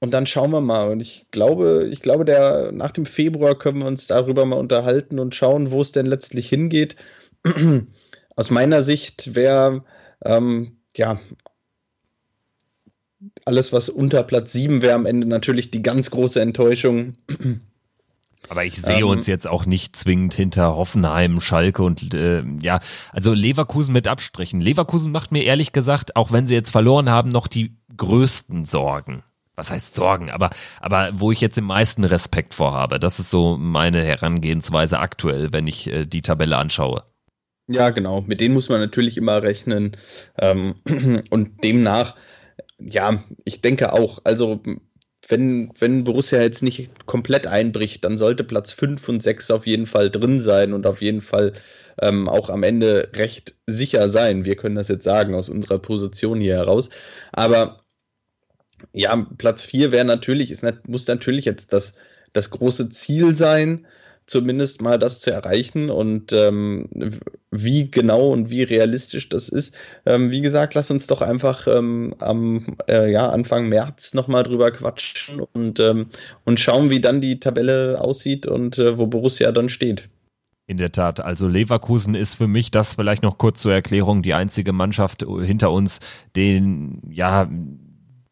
und dann schauen wir mal. Und ich glaube, ich glaube, der, nach dem Februar können wir uns darüber mal unterhalten und schauen, wo es denn letztlich hingeht. Aus meiner Sicht wäre, ähm, ja, alles, was unter Platz 7 wäre, am Ende natürlich die ganz große Enttäuschung. Aber ich sehe ähm, uns jetzt auch nicht zwingend hinter Hoffenheim, Schalke und äh, ja, also Leverkusen mit Abstrichen. Leverkusen macht mir ehrlich gesagt, auch wenn sie jetzt verloren haben, noch die größten Sorgen was heißt Sorgen, aber, aber wo ich jetzt den meisten Respekt vor habe. Das ist so meine Herangehensweise aktuell, wenn ich äh, die Tabelle anschaue. Ja, genau. Mit denen muss man natürlich immer rechnen. Ähm, und demnach, ja, ich denke auch, also wenn, wenn Borussia jetzt nicht komplett einbricht, dann sollte Platz 5 und 6 auf jeden Fall drin sein und auf jeden Fall ähm, auch am Ende recht sicher sein. Wir können das jetzt sagen aus unserer Position hier heraus. Aber ja, Platz 4 wäre natürlich, ist, muss natürlich jetzt das, das große Ziel sein, zumindest mal das zu erreichen und ähm, wie genau und wie realistisch das ist. Ähm, wie gesagt, lass uns doch einfach ähm, am äh, ja, Anfang März nochmal drüber quatschen und, ähm, und schauen, wie dann die Tabelle aussieht und äh, wo Borussia dann steht. In der Tat, also Leverkusen ist für mich das vielleicht noch kurz zur Erklärung die einzige Mannschaft hinter uns, den ja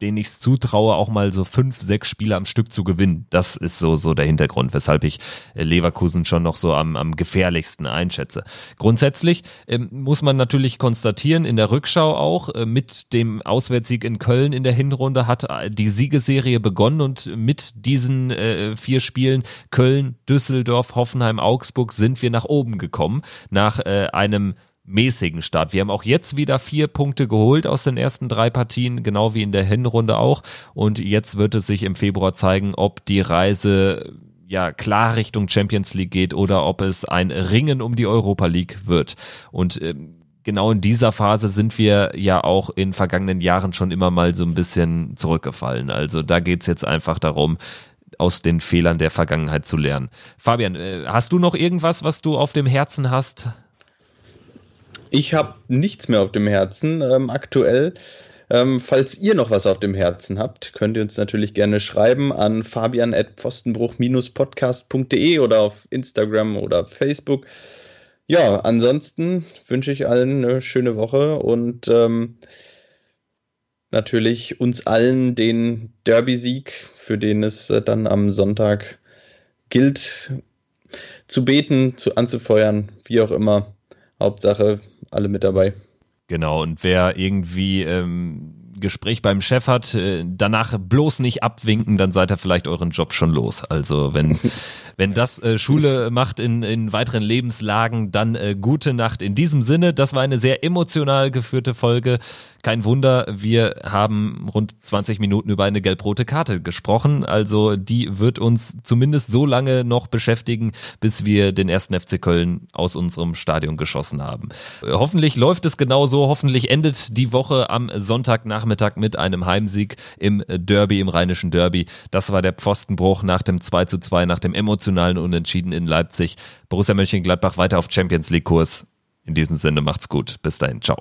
denen ich es zutraue, auch mal so fünf, sechs Spiele am Stück zu gewinnen. Das ist so, so der Hintergrund, weshalb ich äh, Leverkusen schon noch so am, am gefährlichsten einschätze. Grundsätzlich ähm, muss man natürlich konstatieren, in der Rückschau auch, äh, mit dem Auswärtssieg in Köln in der Hinrunde hat äh, die Siegesserie begonnen und mit diesen äh, vier Spielen Köln, Düsseldorf, Hoffenheim, Augsburg sind wir nach oben gekommen. Nach äh, einem mäßigen Start. Wir haben auch jetzt wieder vier Punkte geholt aus den ersten drei Partien, genau wie in der Hinrunde auch. Und jetzt wird es sich im Februar zeigen, ob die Reise ja klar Richtung Champions League geht oder ob es ein Ringen um die Europa League wird. Und ähm, genau in dieser Phase sind wir ja auch in vergangenen Jahren schon immer mal so ein bisschen zurückgefallen. Also da geht's jetzt einfach darum, aus den Fehlern der Vergangenheit zu lernen. Fabian, äh, hast du noch irgendwas, was du auf dem Herzen hast? Ich habe nichts mehr auf dem Herzen ähm, aktuell. Ähm, falls ihr noch was auf dem Herzen habt, könnt ihr uns natürlich gerne schreiben an fabian.pfostenbruch-podcast.de oder auf Instagram oder Facebook. Ja, ansonsten wünsche ich allen eine schöne Woche und ähm, natürlich uns allen den Derby-Sieg, für den es äh, dann am Sonntag gilt, zu beten, zu anzufeuern, wie auch immer. Hauptsache, alle mit dabei. Genau, und wer irgendwie ähm, Gespräch beim Chef hat, äh, danach bloß nicht abwinken, dann seid ihr vielleicht euren Job schon los. Also wenn, wenn das äh, Schule macht in, in weiteren Lebenslagen, dann äh, gute Nacht. In diesem Sinne, das war eine sehr emotional geführte Folge. Kein Wunder, wir haben rund 20 Minuten über eine gelb-rote Karte gesprochen. Also die wird uns zumindest so lange noch beschäftigen, bis wir den ersten FC Köln aus unserem Stadion geschossen haben. Hoffentlich läuft es genauso. Hoffentlich endet die Woche am Sonntagnachmittag mit einem Heimsieg im Derby, im rheinischen Derby. Das war der Pfostenbruch nach dem 2 zu 2, nach dem emotionalen Unentschieden in Leipzig. Borussia Mönchengladbach weiter auf Champions League Kurs. In diesem Sinne macht's gut. Bis dahin. Ciao.